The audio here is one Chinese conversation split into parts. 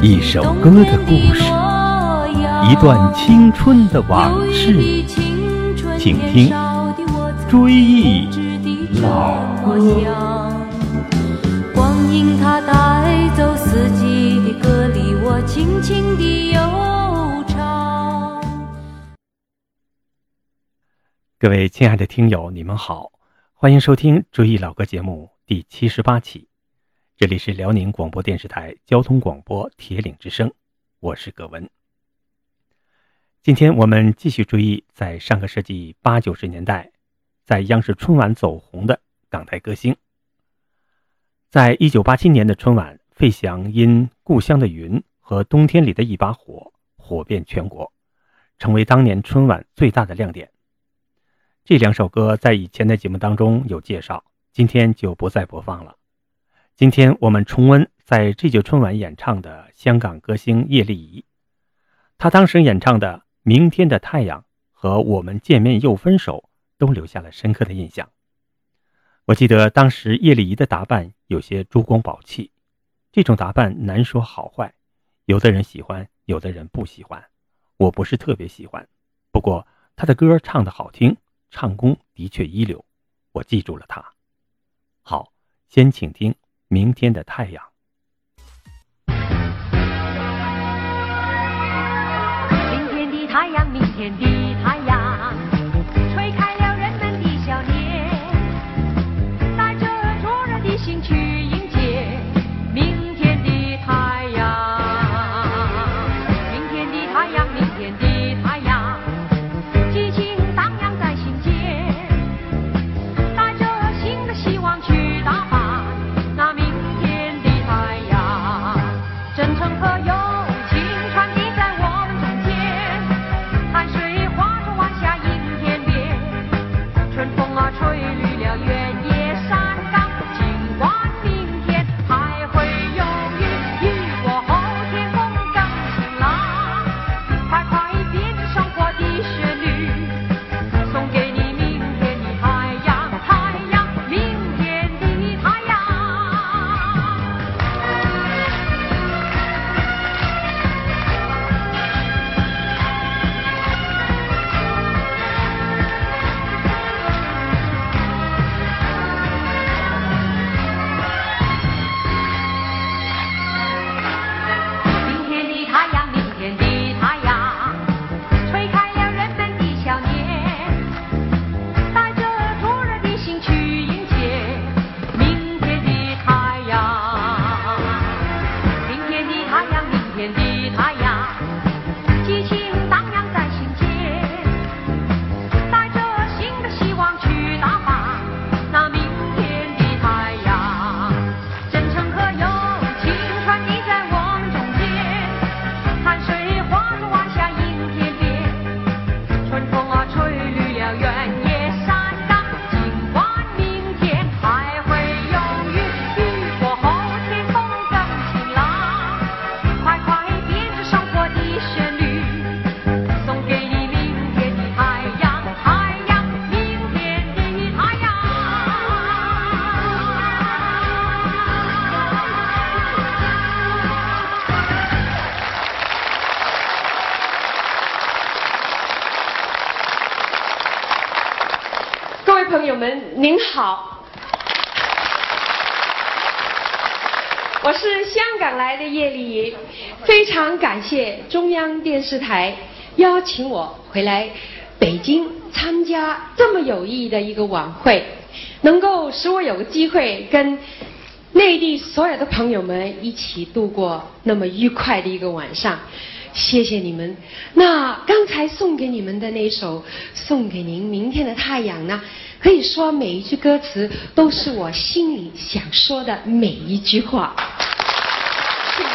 一首歌的故事，一段青春的往事，请听《追忆老歌》。光阴它带走四季的歌里，我轻轻地悠唱。各位亲爱的听友，你们好，欢迎收听《追忆老歌》节目第七十八期。这里是辽宁广播电视台交通广播铁岭之声，我是葛文。今天我们继续追忆在上个世纪八九十年代在央视春晚走红的港台歌星。在一九八七年的春晚，费翔因《故乡的云》和《冬天里的一把火》火遍全国，成为当年春晚最大的亮点。这两首歌在以前的节目当中有介绍，今天就不再播放了。今天我们重温在这届春晚演唱的香港歌星叶丽仪，她当时演唱的《明天的太阳》和《我们见面又分手》都留下了深刻的印象。我记得当时叶丽仪的打扮有些珠光宝气，这种打扮难说好坏，有的人喜欢，有的人不喜欢。我不是特别喜欢，不过她的歌唱得好听，唱功的确一流，我记住了她。好，先请听。明天的太阳。您好，我是香港来的叶丽仪，非常感谢中央电视台邀请我回来北京参加这么有意义的一个晚会，能够使我有个机会跟内地所有的朋友们一起度过那么愉快的一个晚上。谢谢你们。那刚才送给你们的那首《送给您明天的太阳》呢，可以说每一句歌词都是我心里想说的每一句话。谢谢。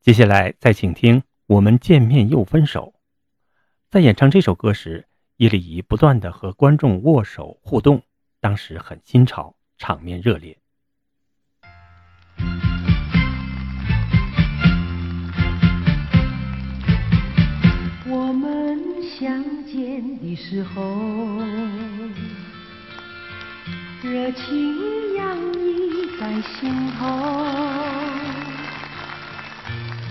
接下来再请听《我们见面又分手》。在演唱这首歌时，叶丽仪不断的和观众握手互动，当时很新潮，场面热烈。相见的时候，热情洋溢在心头，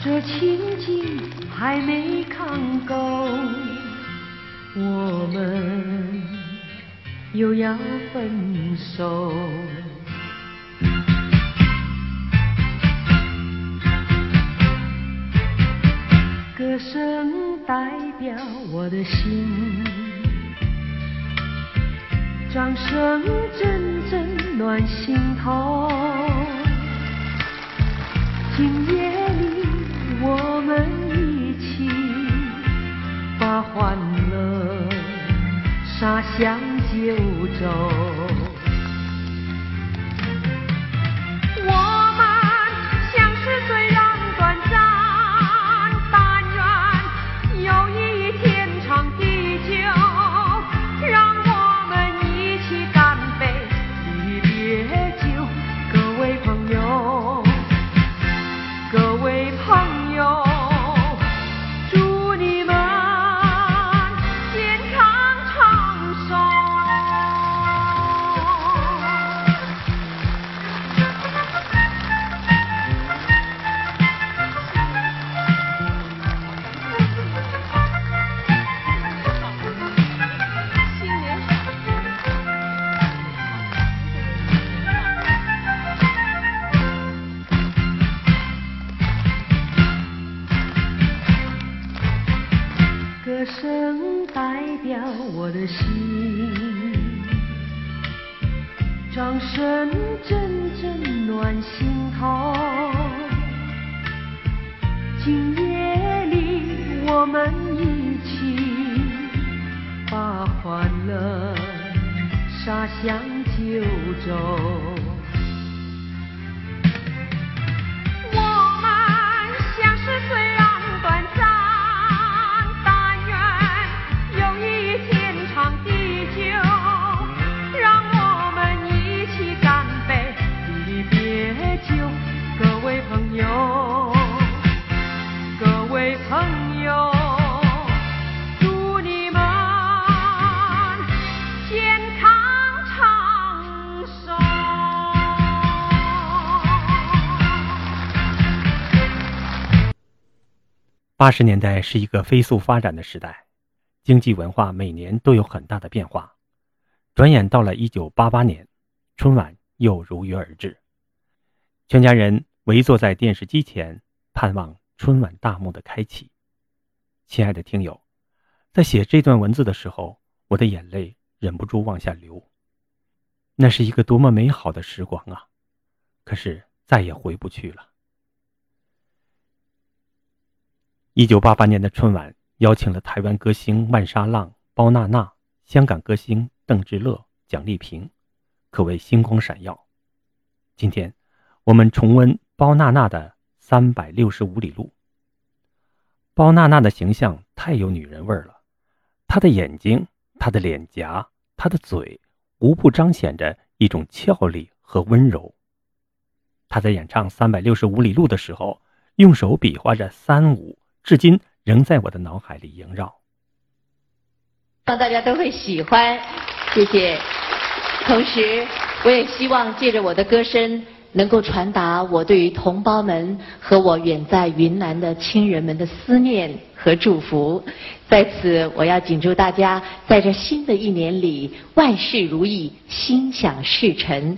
这情景还没看够，我们又要分手。歌声代表我的心，掌声阵阵暖心头。今夜里我们一起把欢乐洒向九州。声代表我的心，掌声阵阵暖心头。今夜里我们一起把欢乐洒向九州。八十年代是一个飞速发展的时代，经济文化每年都有很大的变化。转眼到了一九八八年，春晚又如约而至，全家人围坐在电视机前，盼望春晚大幕的开启。亲爱的听友，在写这段文字的时候，我的眼泪忍不住往下流。那是一个多么美好的时光啊！可是再也回不去了。一九八八年的春晚邀请了台湾歌星万沙浪、包娜娜，香港歌星邓智乐、蒋丽萍，可谓星光闪耀。今天，我们重温包娜娜的《三百六十五里路》。包娜娜的形象太有女人味儿了，她的眼睛、她的脸颊、她的嘴，无不彰显着一种俏丽和温柔。她在演唱《三百六十五里路》的时候，用手比划着三五。至今仍在我的脑海里萦绕。希望大家都会喜欢，谢谢。同时，我也希望借着我的歌声，能够传达我对于同胞们和我远在云南的亲人们的思念和祝福。在此，我要谨祝大家在这新的一年里万事如意，心想事成。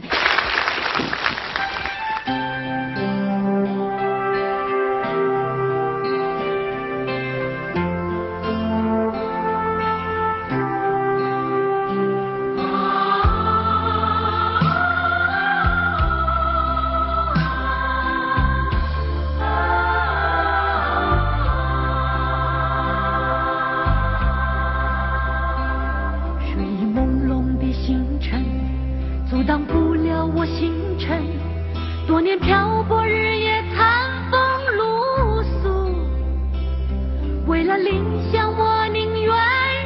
为了理想，我宁愿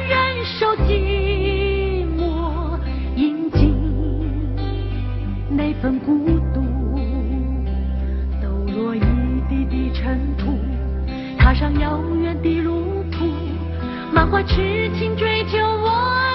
忍受寂寞，饮尽那份孤独。抖落一地的尘土，踏上遥远的路途，满怀痴情追求我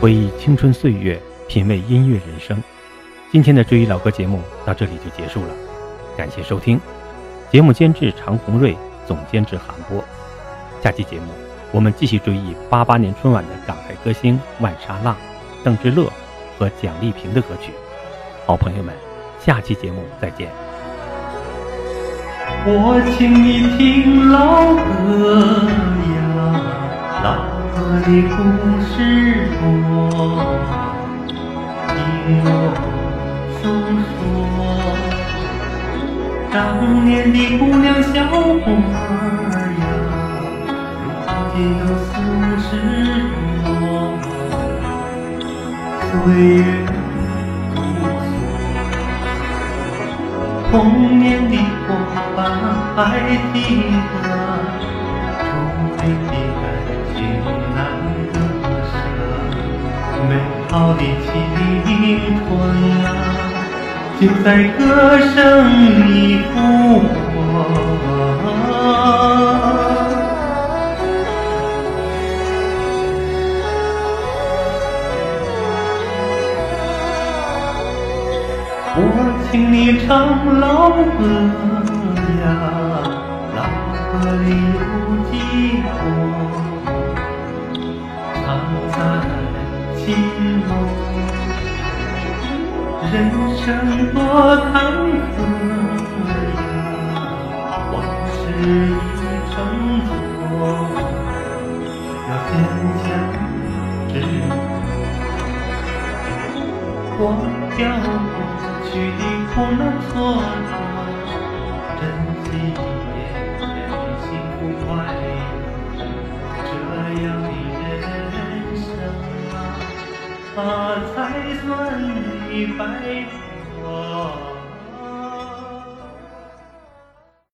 回忆青春岁月，品味音乐人生。今天的追忆老歌节目到这里就结束了，感谢收听。节目监制常红瑞，总监制韩波。下期节目我们继续追忆八八年春晚的港台歌星万莎浪、邓之乐和蒋丽萍的歌曲。好朋友们，下期节目再见。我请你听老歌呀，老歌的故事，我听我诉说当年的姑娘小伙儿呀，如今都四十多，岁月如梭。童年的伙伴还记得，初恋好的青春啊，就在歌声里复活。我请你唱老歌呀，老歌里有寂寞，人生多坎坷呀，往事已成昨，要坚强执着。忘掉过去的苦难挫折，Bye.